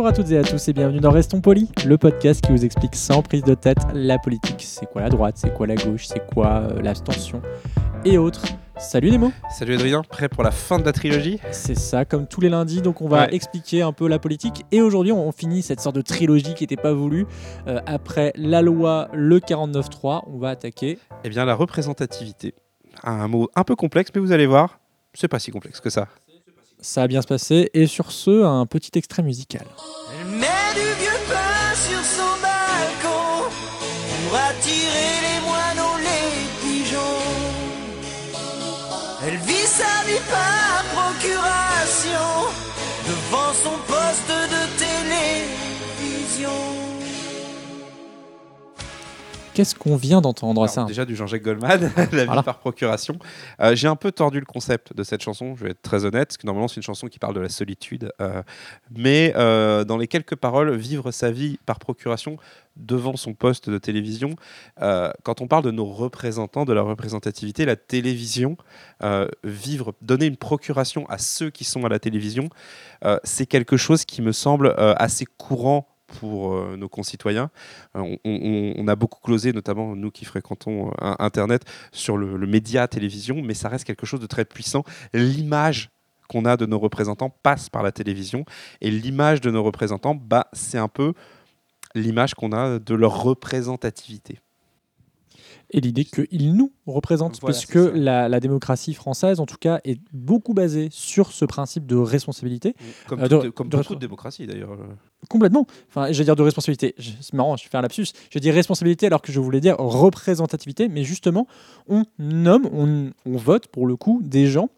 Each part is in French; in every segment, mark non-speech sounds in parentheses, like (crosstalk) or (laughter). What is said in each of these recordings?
Bonjour à toutes et à tous et bienvenue dans Restons Polis, le podcast qui vous explique sans prise de tête la politique. C'est quoi la droite, c'est quoi la gauche, c'est quoi euh, l'abstention et autres. Salut Nemo Salut Adrien, prêt pour la fin de la trilogie? C'est ça, comme tous les lundis, donc on va Ouais. expliquer un peu la politique. Et aujourd'hui, on finit cette sorte de trilogie qui n'était pas voulue. Euh, après la loi, le 49.3, on va attaquer. Eh bien la représentativité. Un mot un peu complexe, mais vous allez voir, c'est pas si complexe que ça. Ça va bien se passer. Et sur ce, un petit extrait musical. Qu'est-ce qu'on vient d'entendre ça déjà du Jean-Jacques Goldman, (laughs) la vie Voilà. par procuration. Euh, J'ai un peu tordu le concept de cette chanson, je vais être très honnête, parce que normalement c'est une chanson qui parle de la solitude. euh, mais euh, dans les quelques paroles, vivre sa vie par procuration devant son poste de télévision, quand on parle de nos représentants, de la représentativité, la télévision, vivre, donner une procuration à ceux qui sont à la télévision, c'est quelque chose qui me semble assez courant pour euh, nos concitoyens. Euh, on, a beaucoup closé, notamment nous qui fréquentons euh, Internet, sur le, le média télévision, mais ça reste quelque chose de très puissant. L'image qu'on a de nos représentants passe par la télévision, et l'image de nos représentants, bah, c'est un peu l'image qu'on a de leur représentativité. Et l'idée qu'ils nous représentent, Voilà, ça. la, la démocratie française, en tout cas, est beaucoup basée sur ce principe de responsabilité. Comme, Euh, de- comme de- beaucoup de démocraties d'ailleurs. Complètement. Enfin, je vais dire de responsabilité. C'est marrant, je faire un lapsus. Je dis responsabilité alors que je voulais dire représentativité, mais justement, on nomme, on, on vote pour le coup des gens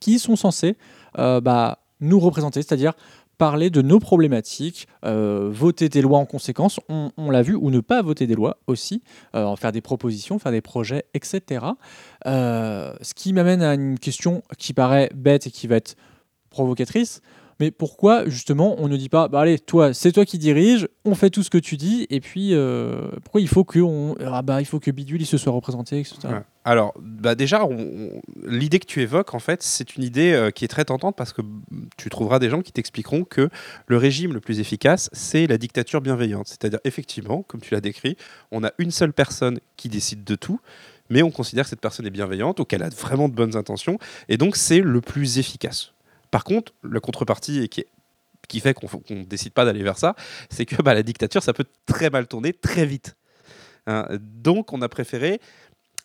qui sont censés euh, bah, nous représenter, c'est-à-dire parler de nos problématiques, euh, voter des lois en conséquence, on, l'a vu, ou ne pas voter des lois aussi, euh, faire des propositions, faire des projets, etc. Euh, ce qui m'amène à une question qui paraît bête et qui va être provocatrice. Mais pourquoi justement on ne dit pas, bah allez, toi, c'est toi qui dirige, on fait tout ce que tu dis, et puis euh, pourquoi il faut que on, ah bah il faut que Bidule se soit représenté, etc. Alors, bah déjà, l'idée que tu évoques, en fait, c'est une idée euh, qui est très tentante parce que tu trouveras des gens qui t'expliqueront que le régime le plus efficace, c'est la dictature bienveillante. C'est-à-dire, effectivement, comme tu l'as décrit, on a une seule personne qui décide de tout, mais on considère que cette personne est bienveillante ou qu'elle a vraiment de bonnes intentions, et donc c'est le plus efficace. Par contre, la contrepartie qui fait qu'on ne décide pas d'aller vers ça, c'est que bah, la dictature, ça peut très mal tourner très vite. Hein, donc, on a préféré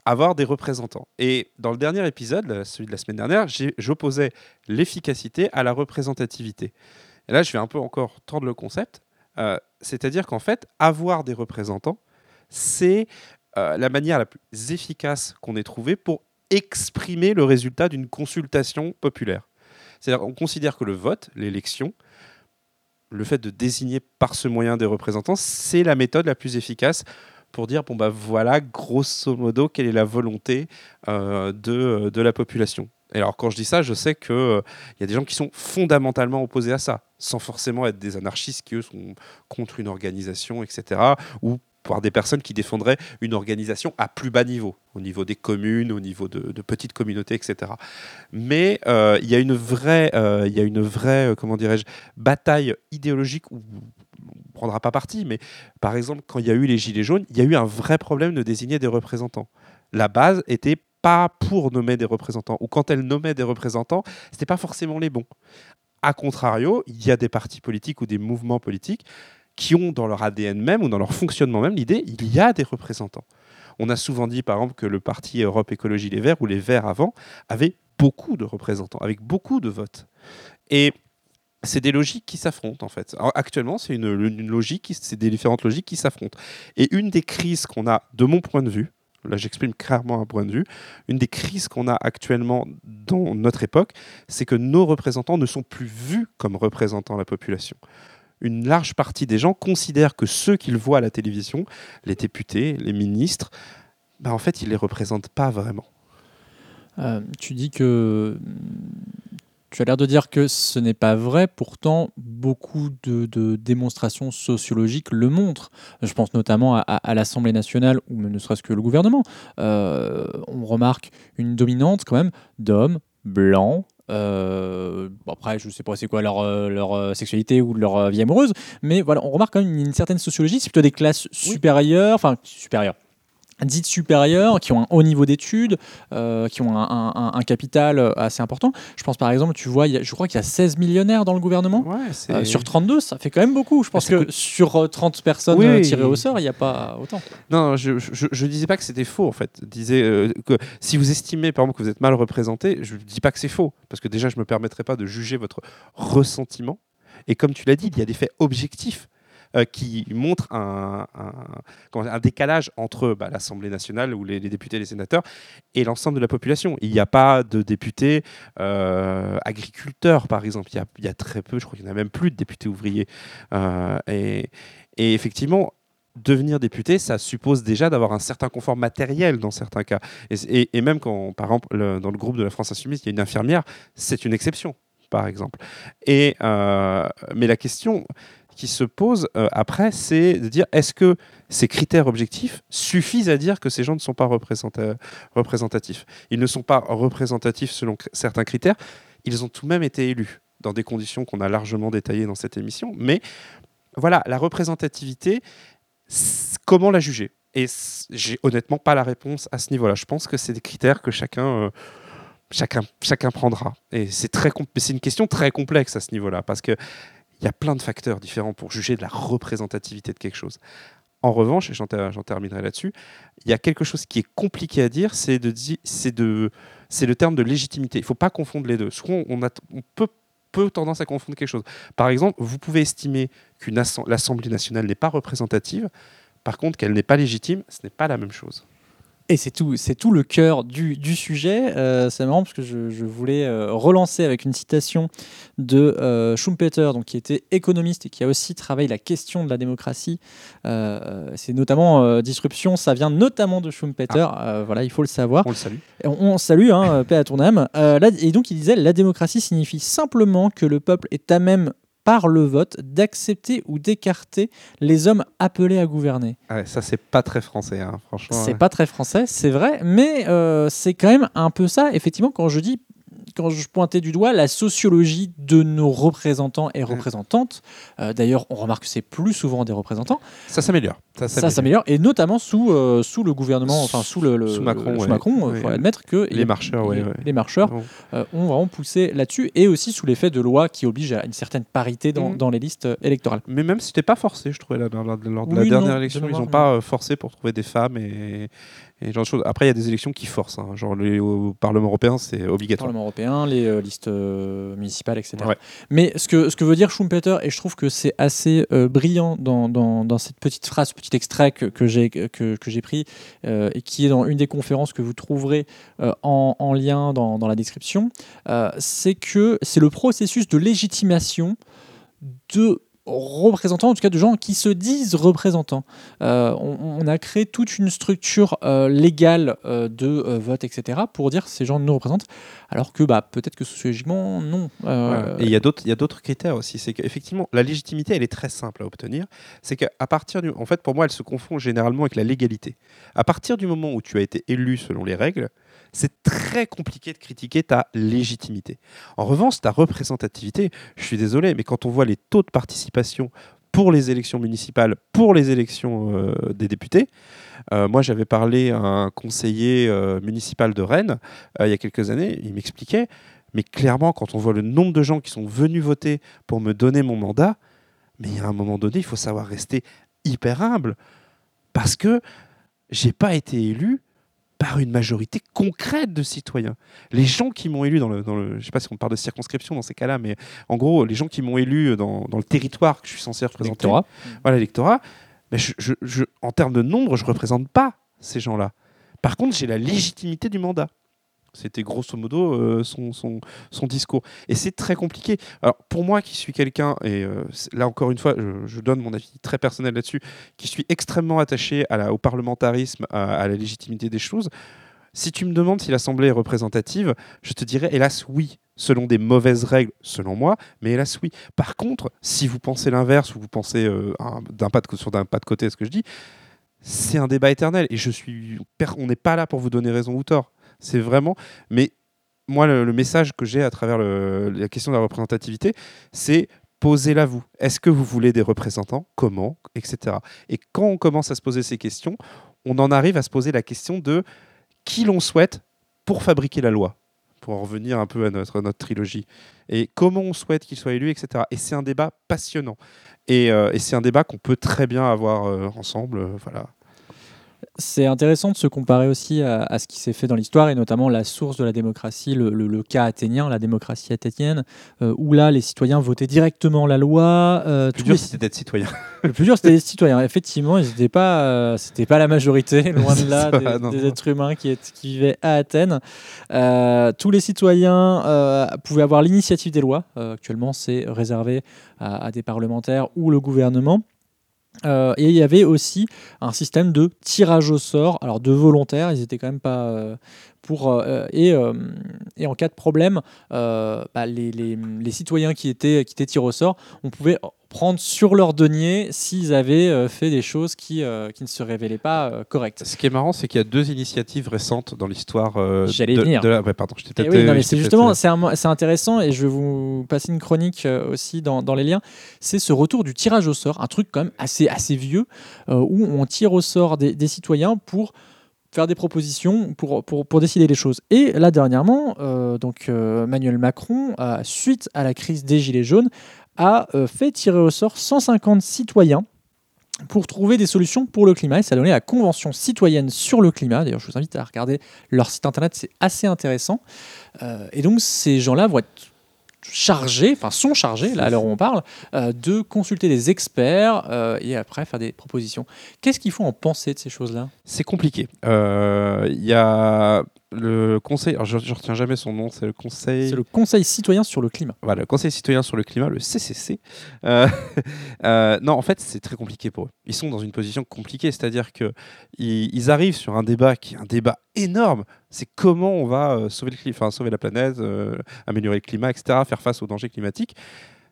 avoir des représentants. Et dans le dernier épisode, celui de la semaine dernière, j'opposais l'efficacité à la représentativité. Et là, je vais un peu encore tordre le concept. Euh, C'est-à-dire qu'en fait, avoir des représentants, c'est euh, la manière la plus efficace qu'on ait trouvée pour exprimer le résultat d'une consultation populaire. C'est-à-dire qu'on considère que le vote, l'élection, le fait de désigner par ce moyen des représentants, c'est la méthode la plus efficace pour dire bon bah voilà grosso modo quelle est la volonté euh, de, de la population. Et alors quand je dis ça, je sais que euh, y a des gens qui sont fondamentalement opposés à ça, sans forcément être des anarchistes qui eux sont contre une organisation, etc. Ou par des personnes qui défendraient une organisation à plus bas niveau, au niveau des communes, au niveau de, petites communautés, etc. Mais euh, il y a une vraie, euh, euh, bataille idéologique où on prendra pas parti, mais par exemple, quand il y a eu les Gilets jaunes, il y a eu un vrai problème de désigner des représentants. La base était pas pour nommer des représentants, ou quand elle nommait des représentants, c'était pas forcément les bons. A contrario, il y a des partis politiques ou des mouvements politiques qui ont dans leur ADN même ou dans leur fonctionnement même l'idée il y a des représentants. On a souvent dit par exemple que le parti Europe Écologie Les Verts ou les Verts avant avait beaucoup de représentants, avec beaucoup de votes. Et c'est des logiques qui s'affrontent en fait. Actuellement, c'est une, logique, c'est des différentes logiques qui s'affrontent. Et une des crises qu'on a, de mon point de vue, là j'exprime clairement un point de vue, une des crises qu'on a actuellement dans notre époque, c'est que nos représentants ne sont plus vus comme représentant la population. Une large partie des gens considèrent que ceux qu'ils voient à la télévision, les députés, les ministres, bah, en fait, ils ne les représentent pas vraiment. Euh, tu dis que tu as l'air de dire que ce n'est pas vrai, pourtant beaucoup de, démonstrations sociologiques le montrent. Je pense notamment à l'Assemblée nationale ou ne serait-ce que le gouvernement. Euh, on remarque une dominante quand même d'hommes blancs. Euh, bon, après, je ne sais pas c'est quoi leur, euh, leur euh, sexualité ou leur euh, vie amoureuse, mais voilà, on remarque quand même une, certaine sociologie. C'est plutôt des classes supérieures, enfin supérieures, dites supérieures, qui ont un haut niveau d'études, euh, qui ont un, un- un- un capital euh, assez important. Je pense par exemple, tu vois, il y a- je crois qu'il y a 16 millionnaires dans le gouvernement. Ouais, Euh, sur 32, ça fait quand même beaucoup. Je pense que coûte- sur euh, 30 personnes Oui. euh, tirées au sort, il n'y a pas autant. Non, je, je disais pas que c'était faux en fait. Je disais euh, que si vous estimez par exemple que vous êtes mal représenté, je dis pas que c'est faux parce que déjà je me permettrai pas de juger votre ressentiment. Et comme tu l'as dit, il y a des faits objectifs euh, qui montrent un, un- décalage entre bah, l'Assemblée nationale ou les, députés et les sénateurs et l'ensemble de la population. Il n'y a pas de députés euh, agriculteurs par exemple. Il y a, très peu, je crois qu'il n'y en a même plus de députés ouvriers. Euh, et, effectivement, devenir député, ça suppose déjà d'avoir un certain confort matériel dans certains cas. Et, même quand, par exemple, le- dans le groupe de la France Insoumise, il y a une infirmière, c'est une exception, par exemple. Et, mais la question qui se pose euh, après, c'est de dire est-ce que ces critères objectifs suffisent à dire que ces gens ne sont pas représenta- représentatifs? Ils ne sont pas représentatifs selon certains critères, ils ont tout de même été élus dans des conditions qu'on a largement détaillées dans cette émission, mais voilà, la représentativité, comment la juger? Et j'ai honnêtement pas la réponse à ce niveau-là. Je pense que c'est des critères que chacun, euh, chacun, chacun prendra. Et c'est une question très complexe à ce niveau-là, parce que il y a plein de facteurs différents pour juger de la représentativité de quelque chose. En revanche, et j'en ter- j'en terminerai là-dessus, il y a quelque chose qui est compliqué à dire, c'est le terme de légitimité. Il ne faut pas confondre les deux. Soit on, a, on peut, peut tendance à confondre quelque chose. Par exemple, vous pouvez estimer que l'Assemblée nationale n'est pas représentative, par contre qu'elle n'est pas légitime, ce n'est pas la même chose. Et c'est tout, c'est tout le cœur du, du sujet. Euh, c'est marrant parce que je, je voulais euh, relancer avec une citation de euh, Schumpeter, donc, qui était économiste et qui a aussi travaillé la question de la démocratie. Euh, c'est notamment disruption, ça vient notamment de Schumpeter. Euh, voilà, il faut le savoir. On le salue. On, on salue, hein, paix à ton âme. Là- et donc il disait la démocratie signifie simplement que le peuple est à même par le vote d'accepter ou d'écarter les hommes appelés à gouverner. Ouais, ça, c'est pas très français, hein, franchement. C'est ouais. pas très français, c'est vrai, mais euh, c'est quand même un peu ça. Effectivement, quand je dis, quand je pointais du doigt la sociologie de nos représentants et représentantes, euh, d'ailleurs, on remarque que c'est plus souvent des représentants. Ça s'améliore. Ça s'améliore, et notamment sous, euh, sous le gouvernement, enfin sous le, le- Sous Macron, ouais. Il Ouais. faut admettre que Les marcheurs, ouais, les, marcheurs euh, ont vraiment poussé là-dessus, et aussi sous l'effet de lois qui obligent à une certaine parité dans, dans les listes euh, électorales. Mais même si c'était pas forcé, je trouvais, là, lors, de la Oui, dernière non, élection, de ils n'ont pas euh, forcé pour trouver des femmes et, et genre de choses. Après, il y a des élections qui forcent. hein. Genre, les- au Parlement européen, c'est obligatoire. Parlement européen, les euh, listes euh, municipales, etc. Ouais. Mais ce que, ce que veut dire Schumpeter, et je trouve que c'est assez euh, brillant dans, dans, dans cette petite phrase, ce petit extrait que, que j'ai que, que j'ai pris, et qui est dans une des conférences que vous trouverez en, en lien dans, dans la description, c'est que c'est le processus de légitimation de représentants, en tout cas de gens qui se disent représentants. Euh, on, a créé toute une structure euh, légale euh, de vote, etc., pour dire ces gens nous représentent, alors que bah, peut-être que sociologiquement, non. Et il y a d'autres critères aussi. C'est qu'effectivement, la légitimité, elle est très simple à obtenir. C'est qu'à partir du, en fait, pour moi, elle se confond généralement avec la légalité. À partir du moment où tu as été élu selon les règles, c'est très compliqué de critiquer ta légitimité. En revanche, ta représentativité, je suis désolé, mais quand on voit les taux de participation pour les élections municipales, pour les élections euh, des députés, euh, moi j'avais parlé à un conseiller euh, municipal de Rennes il y a quelques années, il m'expliquait, mais clairement, quand on voit le nombre de gens qui sont venus voter pour me donner mon mandat, mais a un moment donné, il faut savoir rester hyper humble, parce que j'ai pas été élu par une majorité concrète de citoyens. Les gens qui m'ont élu dans le, dans le, je sais pas si on parle de circonscription dans ces cas-là, mais en gros, les gens qui m'ont élu dans, dans le territoire que je suis censé représenter, L'électorat. voilà l'électorat, mais je, je- je- en termes de nombre, je représente pas ces gens-là. Par contre, j'ai la légitimité du mandat. C'était grosso modo euh, son, son, son discours. Et c'est très compliqué. Alors, pour moi, qui suis quelqu'un, et euh, là encore une fois, je, donne mon avis très personnel là-dessus, qui suis extrêmement attaché au parlementarisme, à, la légitimité des choses, si tu me demandes si l'Assemblée est représentative, je te dirais hélas oui, selon des mauvaises règles, selon moi, mais hélas oui. Par contre, si vous pensez l'inverse ou vous pensez euh, un- d'un pas de, sur d'un pas de côté à ce que je dis, c'est un débat éternel et je suis, on n'est pas là pour vous donner raison ou tort. C'est vraiment, mais moi le, message que j'ai à travers la question de la représentativité, c'est posez-la vous. Est-ce que vous voulez des représentants? Comment? Etc. Et quand on commence à se poser ces questions, on en arrive à se poser la question de qui l'on souhaite pour fabriquer la loi, pour en revenir un peu à notre, trilogie. Et comment on souhaite qu'il soit élu, etc. Et c'est un débat passionnant. Et, euh, et c'est un débat qu'on peut très bien avoir euh, ensemble. euh, voilà. C'est intéressant de se comparer aussi à, à ce qui s'est fait dans l'histoire et notamment la source de la démocratie, le, le- le cas athénien, la démocratie athénienne, euh, où là les citoyens votaient directement la loi. euh, Le plus dur, les- c'était d'être citoyen. (laughs) le plus dur c'était les citoyens. Effectivement, ils n'étaient pas, euh, c'était pas la majorité, (laughs) loin de là, des, êtres humains qui, vivaient à Athènes. Euh, tous les citoyens pouvaient avoir l'initiative des lois. Actuellement, c'est réservé à, à des parlementaires ou le gouvernement. Euh, et il y avait aussi un système de tirage au sort, alors de volontaires, ils étaient quand même pas euh, pour euh, et, en cas de problème, bah, les, citoyens qui étaient tirés au sort, on pouvait prendre sur leur denier s'ils avaient euh, fait des choses qui, euh, qui ne se révélaient pas euh, correctes. Ce qui est marrant, c'est qu'il y a deux initiatives récentes dans l'histoire. J'allais de, venir. de la- ouais, pardon, je t'ai peut-être- oui, non, mais je c'est justement c'est un- c'est intéressant et je vais vous passer une chronique aussi dans, dans les liens. C'est ce retour du tirage au sort, un truc quand même assez, assez vieux où on tire au sort des, des citoyens pour faire des propositions pour, pour, pour décider des choses. Et là, dernièrement, euh, donc, euh, Emmanuel Macron, euh, suite à la crise des Gilets jaunes, a euh, fait tirer au sort 150 citoyens pour trouver des solutions pour le climat. Et ça a donné la Convention citoyenne sur le climat. D'ailleurs, je vous invite à regarder leur site internet, c'est assez intéressant. Euh, et donc, ces gens-là vont être chargés, enfin sont chargés, là à l'heure où on parle, euh, de consulter des experts et après faire des propositions. Qu'est-ce qu'il faut en penser de ces choses-là? C'est compliqué. Il y a le conseil, alors je ne retiens jamais son nom, c'est le conseil. C'est le Conseil citoyen sur le climat. Voilà, le Conseil citoyen sur le climat, le CCC. Euh, (laughs) euh, non, en fait, c'est très compliqué pour eux. Ils sont dans une position compliquée, c'est-à-dire que ils, arrivent sur un débat qui est un débat énorme. C'est comment on va euh, sauver le climat, enfin sauver la planète, euh, améliorer le climat, etc., faire face aux dangers climatiques.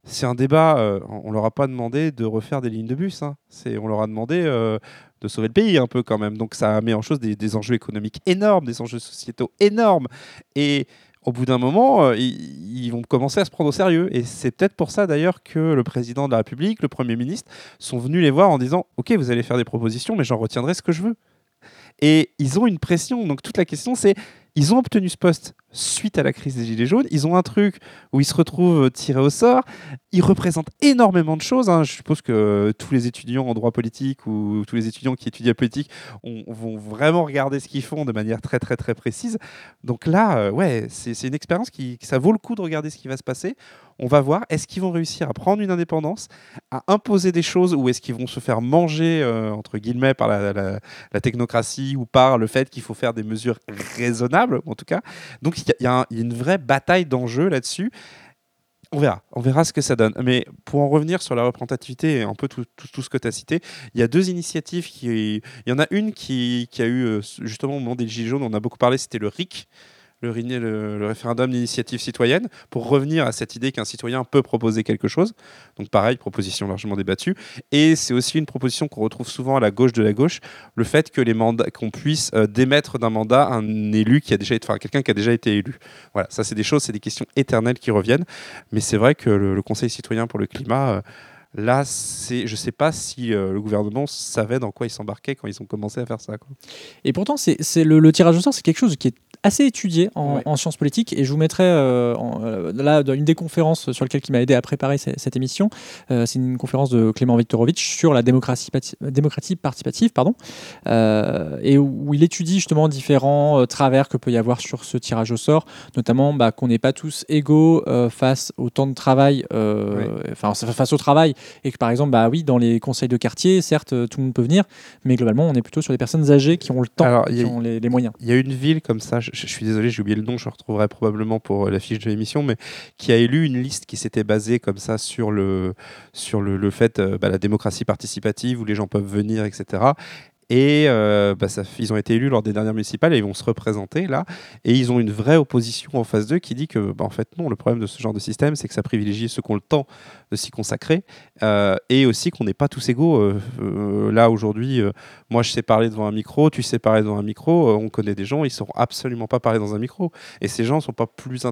C'est un débat. euh, on leur a pas demandé de refaire des lignes de bus. hein. On leur a demandé euh, de sauver le pays un peu quand même. Donc ça met en chose des, enjeux économiques énormes, des enjeux sociétaux énormes. Et au bout d'un moment, euh, ils vont commencer à se prendre au sérieux. Et c'est peut-être pour ça d'ailleurs que le président de la République, le Premier ministre, sont venus les voir en disant Ok, vous allez faire des propositions, mais j'en retiendrai ce que je veux. Et ils ont une pression. Donc toute la question, c'est ils ont obtenu ce poste suite à la crise des Gilets jaunes. Ils ont un truc où ils se retrouvent tirés au sort. Ils représentent énormément de choses. hein. Je suppose que tous les étudiants en droit politique ou tous les étudiants qui étudient la politique on- vont vraiment regarder ce qu'ils font de manière très très très précise. Donc là, euh, ouais, c'est une expérience qui, ça vaut le coup de regarder ce qui va se passer. On va voir, est-ce qu'ils vont réussir à prendre une indépendance, à imposer des choses, ou est-ce qu'ils vont se faire manger, euh, entre guillemets, par la, technocratie ou par le fait qu'il faut faire des mesures raisonnables, en tout cas? Donc il y, a- une vraie bataille d'enjeux là-dessus. On verra, on verra ce que ça donne. Mais pour en revenir sur la représentativité et un peu tout ce que tu as cité, il y a deux initiatives qui. Il y en a une qui, qui a eu, euh, justement, au moment des Gilets jaunes, on a beaucoup parlé, c'était le RIC, le, référendum d'initiative citoyenne, pour revenir à cette idée qu'un citoyen peut proposer quelque chose. Donc, pareil, proposition largement débattue. Et c'est aussi une proposition qu'on retrouve souvent à la gauche de la gauche, le fait que les mandats, qu'on puisse euh, démettre d'un mandat un élu qui a déjà été, enfin, quelqu'un qui a déjà été élu. Voilà, ça, c'est des choses, c'est des questions éternelles qui reviennent. Mais c'est vrai que le, Conseil citoyen pour le climat. euh, Là, je ne sais pas si euh, le gouvernement savait dans quoi il s'embarquait quand ils ont commencé à faire ça. Et pourtant, c'est le, le tirage au sort, c'est quelque chose qui est assez étudié en, Ouais. en sciences politiques et je vous mettrai euh, en- euh, là dans une des conférences sur lesquelles qui m'a aidé à préparer ce- cette émission. Euh, c'est une conférence de Clément Viktorovitch sur la démocratie, pati- démocratie participative, pardon, euh, et où il étudie justement différents travers que peut y avoir sur ce tirage au sort, notamment bah, qu'on n'est pas tous égaux face au temps de travail, enfin face au travail, et que par exemple, bah oui, dans les conseils de quartier, certes, tout le monde peut venir, mais globalement, on est plutôt sur des personnes âgées qui ont le temps, Alors, il qui a- ont les, les moyens. Il y a une ville comme ça, je, je suis désolé, j'ai oublié le nom, je retrouverai probablement pour euh, la fiche de l'émission, mais qui a élu une liste qui s'était basée comme ça sur le, sur le, le fait, euh, bah, la démocratie participative, où les gens peuvent venir, etc. Et euh, bah, ils ont été élus lors des dernières municipales et ils vont se représenter là. Et ils ont une vraie opposition en face d'eux qui dit que, bah, en fait, non, le problème de ce genre de système, c'est que ça privilégie ceux qui ont le temps de s'y consacrer euh, et aussi qu'on n'est pas tous égaux. Euh, là, aujourd'hui, moi, je sais parler devant un micro, tu sais parler devant un micro. on connaît des gens, ils ne sauront absolument pas parler dans un micro. Et ces gens ne sont pas plus,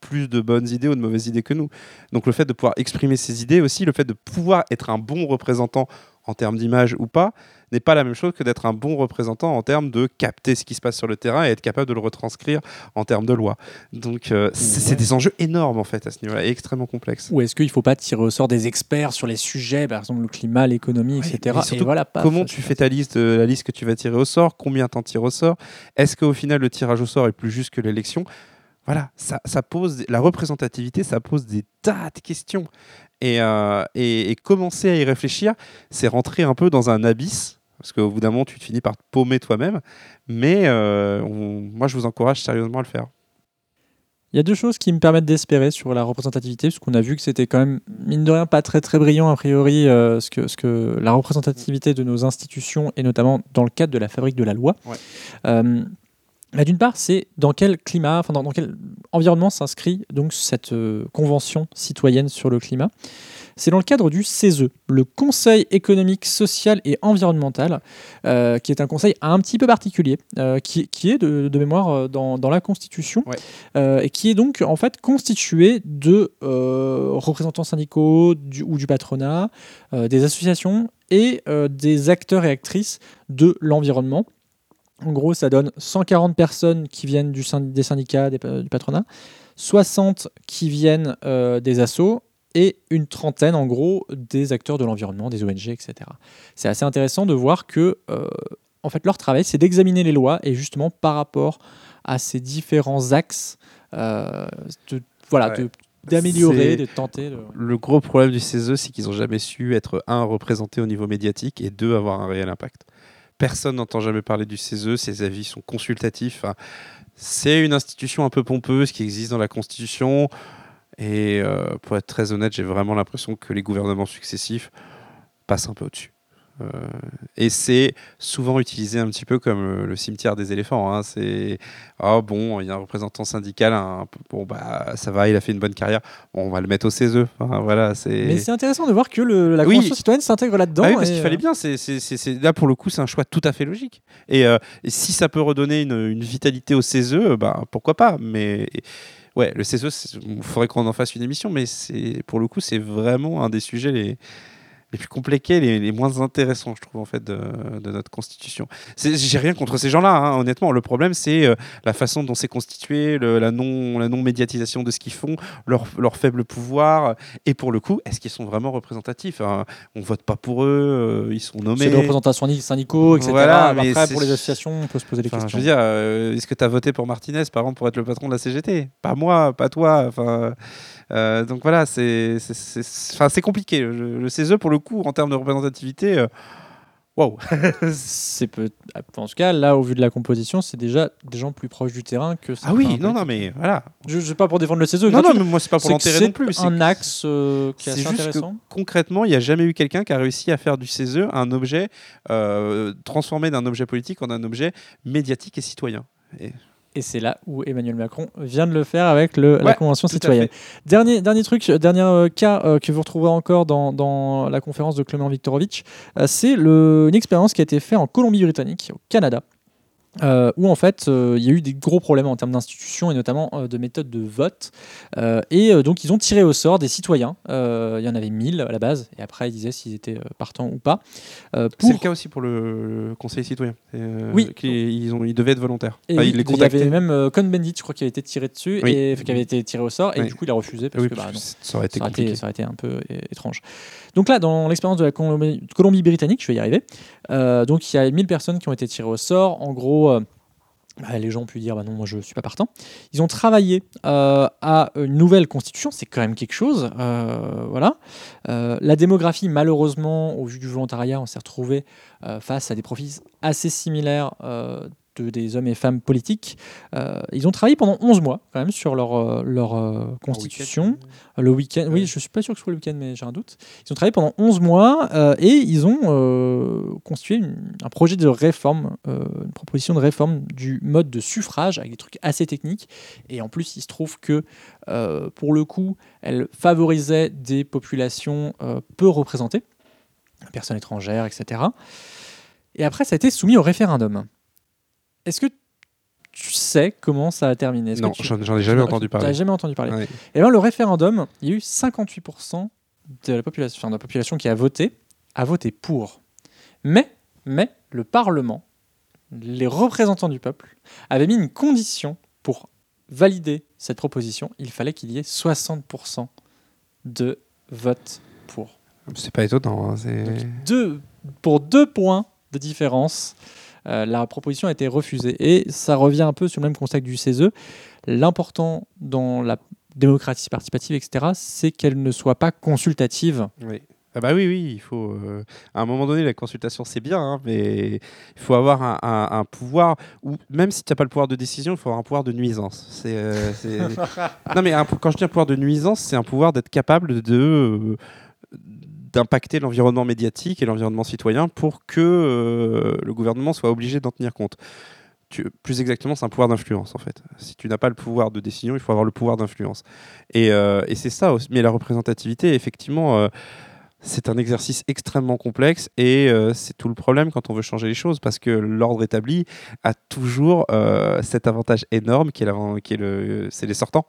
plus de bonnes idées ou de mauvaises idées que nous. Donc, le fait de pouvoir exprimer ses idées aussi, le fait de pouvoir être un bon représentant en termes d'image ou pas, n'est pas la même chose que d'être un bon représentant en termes de capter ce qui se passe sur le terrain et être capable de le retranscrire en termes de loi. Donc, euh, c'est des enjeux énormes en fait à ce niveau-là et extrêmement complexes. Ou est-ce qu'il ne faut pas tirer au sort des experts sur les sujets, par exemple le climat, l'économie, etc. mais surtout, Et voilà, paf, Comment tu fais ta liste, euh, la liste que tu vas tirer au sort Combien t'en tires au sort? Est-ce qu'au final le tirage au sort est plus juste que l'élection? Voilà, ça, ça pose la représentativité, ça pose des tas de questions. Et, euh, et, et commencer à y réfléchir, c'est rentrer un peu dans un abysse. Parce qu'au bout d'un moment, tu te finis par te paumer toi-même. Mais euh, on- moi, je vous encourage sérieusement à le faire. Il y a deux choses qui me permettent d'espérer sur la représentativité, parce qu'on a vu que c'était quand même, mine de rien, pas très très brillant a priori, euh, ce, que, ce que la représentativité de nos institutions, et notamment dans le cadre de la fabrique de la loi. Ouais. Euh, bah, D'une part, c'est dans quel climat, enfin dans, dans quel environnement s'inscrit donc cette euh, convention citoyenne sur le climat. C'est dans le cadre du CESE, le Conseil économique, social et environnemental, euh, qui est un conseil un petit peu particulier, euh, qui, qui est de, de mémoire euh, dans, dans la Constitution, Ouais. euh, et qui est donc en fait constitué de représentants syndicaux du- ou du patronat, des associations et des acteurs et actrices de l'environnement. En gros, ça donne 140 personnes qui viennent du des syndicats, des du patronat, 60 qui viennent euh, des assos et une trentaine, en gros, des acteurs de l'environnement, des ONG, etc. C'est assez intéressant de voir que, euh, en fait, leur travail, c'est d'examiner les lois et justement par rapport à ces différents axes, euh, de, voilà, Ouais. de- d'améliorer, de tenter. de- Le gros problème du CESE, c'est qu'ils n'ont jamais su être, un, représentés au niveau médiatique et deux, avoir un réel impact. Personne n'entend jamais parler du CESE, ses avis sont consultatifs. C'est une institution un peu pompeuse qui existe dans la Constitution. Et euh, pour être très honnête, j'ai vraiment l'impression que les gouvernements successifs passent un peu au-dessus. Euh, et c'est souvent utilisé un petit peu comme euh, le cimetière des éléphants. hein. C'est ah bon, il y a un représentant syndical, un bon bah ça va, il a fait une bonne carrière. Bon, on va le mettre au CESE. Enfin, voilà, c'est. Mais c'est intéressant de voir que le- la Oui. Convention citoyenne s'intègre là-dedans. Ah oui, parce qu'il fallait bien. C'est, là, pour le coup, c'est un choix tout à fait logique. Et, euh, et si ça peut redonner une, une vitalité au CESE, bah, pourquoi pas. Mais ouais, le c'est- il faudrait qu'on en fasse une émission. Mais pour le coup, c'est vraiment un des sujets les, les plus compliqués, les, les moins intéressants, je trouve, en fait, de, de notre constitution. J'ai rien contre ces gens-là, hein, honnêtement. Le problème, c'est euh, la façon dont c'est constitué, le- la non, la non médiatisation de ce qu'ils font, leur, leur faible pouvoir. Et pour le coup, est-ce qu'ils sont vraiment représentatifs hein? On vote pas pour eux, euh, ils sont nommés. C'est des représentants syndi- syndicaux, etc. Voilà, Après, mais c'est- pour les associations, on peut se poser des Enfin, je questions. veux dire, euh, est-ce que tu as voté pour Martinez, par exemple, pour être le patron de la CGT Pas moi, pas toi. Enfin, euh, donc voilà, c'est c'est- c'est- c'est compliqué. Le, le CESE, pour le coup, en termes de représentativité, euh, waouh. (laughs) c'est peut... En tout cas, là, au vu de la composition, c'est déjà des gens plus proches du terrain que Ah oui, non, non, mais voilà. Je ne sais pas pour défendre le CESE. Non, non, mais moi, c'est pas pour C'est l'enterrer c'est non plus. c'est un axe euh, qui est C'est assez juste que intéressant. concrètement, il n'y a jamais eu quelqu'un qui a réussi à faire du CESE un objet, euh, transformé d'un objet politique en un objet médiatique et citoyen. Et c'est là où Emmanuel Macron vient de le faire avec le, la Convention citoyenne. Dernier, dernier truc, dernier euh, cas euh, que vous retrouverez encore dans, dans la conférence de Clément Viktorovitch, euh, c'est une expérience qui a été faite en Colombie-Britannique, au Canada, euh, où en fait euh, il y a eu des gros problèmes en termes d'institutions et notamment euh, de méthodes de vote. Et donc ils ont tiré au sort des citoyens. Il y en avait 1000 à la base, et après ils disaient s'ils étaient partants ou pas. C'est le cas aussi pour le, le conseil citoyen. Oui. qui- ils, ont, ils devaient être volontaires. Et Enfin, oui, ils les il y avait même Cohn-Bendit, je crois, qui avait été tiré dessus, Oui. et qui avait été tiré au sort, et Oui. du coup il a refusé parce que bah, que non, ça aurait été ça aurait, compliqué. été, ça aurait été un peu étrange. Donc là, dans l'expérience de la Colombie- Colombie-Britannique, je vais y arriver. donc il y a 1000 personnes qui ont été tirées au sort. En gros, euh, bah, les gens ont pu dire bah non, moi je suis pas partant. Ils ont travaillé euh, à une nouvelle constitution, c'est quand même quelque chose. euh, voilà. La démographie, malheureusement, au vu du volontariat, on s'est retrouvé face à des profils assez similaires. De, des hommes et femmes politiques. Euh, ils ont travaillé pendant 11 mois quand même sur leur, euh, leur euh, constitution. Le week-end, oui, je suis pas sûr que ce soit le week-end, mais j'ai un doute. Ils ont travaillé pendant 11 mois euh, et ils ont constitué une- un projet de réforme, une proposition de réforme du mode de suffrage avec des trucs assez techniques. Et en plus, il se trouve que pour le coup, elle favorisait des populations peu représentées, personnes étrangères, etc. Et après, ça a été soumis au référendum. Est-ce que tu sais comment ça a terminé? Non, tu- j'en ai jamais entendu parler. jamais entendu parler. Ouais. Et bien, le référendum, il y a eu 58% de la population, enfin, de la population qui a voté, a voté pour. Mais, mais le Parlement, les représentants du peuple, avaient mis une condition pour valider cette proposition. Il fallait qu'il y ait 60% de votes pour. C'est pas étonnant. hein, Deux, pour deux points de différence, euh, la proposition a été refusée. Et ça revient un peu sur le même constat que du CESE. L'important dans la démocratie participative, etc., c'est qu'elle ne soit pas consultative. Oui. Ah bah oui, oui, il faut. euh, à un moment donné, la consultation c'est bien, hein, mais il faut avoir un, un- un pouvoir, ou même si tu n'as pas le pouvoir de décision, il faut avoir un pouvoir de nuisance. C'est, euh, (laughs) non, mais un quand je dis un pouvoir de nuisance, c'est un pouvoir d'être capable de euh, d'impacter l'environnement médiatique et l'environnement citoyen pour que euh, le gouvernement soit obligé d'en tenir compte. Plus exactement, c'est un pouvoir d'influence en fait. Si tu n'as pas le pouvoir de décision, il faut avoir le pouvoir d'influence. Et, euh, c'est ça. Mais la représentativité, effectivement, euh, c'est un exercice extrêmement complexe et c'est tout le problème quand on veut changer les choses parce que l'ordre établi a toujours cet avantage énorme qui est, le, c'est les sortants.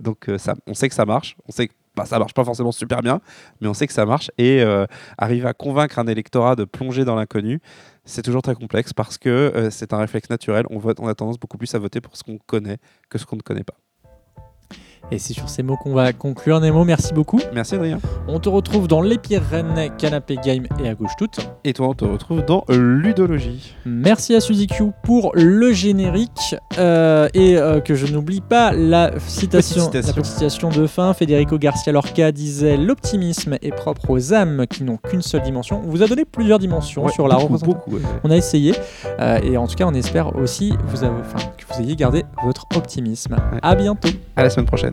Donc on sait que ça marche, on sait que bah, ça marche pas forcément super bien, mais on sait que ça marche et euh, arriver à convaincre un électorat de plonger dans l'inconnu, c'est toujours très complexe parce que euh, c'est un réflexe naturel. On, vote, on a tendance beaucoup plus à voter pour ce qu'on connaît que ce qu'on ne connaît pas. Et c'est sur ces mots qu'on va conclure. Nemo, merci beaucoup. Merci Adrien. On te retrouve dans Les Pyrénées, Canapé Game et à gauche toute. Et toi, on te retrouve dans Ludologie. Merci à Suzy Q pour le générique. Euh, et euh, que je n'oublie pas la citation, citation. la petite citation de fin. Federico Garcia Lorca disait L'optimisme est propre aux âmes qui n'ont qu'une seule dimension. On vous a donné plusieurs dimensions Ouais, sur la représentation. beaucoup, ouais. On a essayé. Euh, et en tout cas, on espère aussi vous avez- enfin, que vous ayez gardé votre optimisme. Ouais. À bientôt. À la semaine prochaine.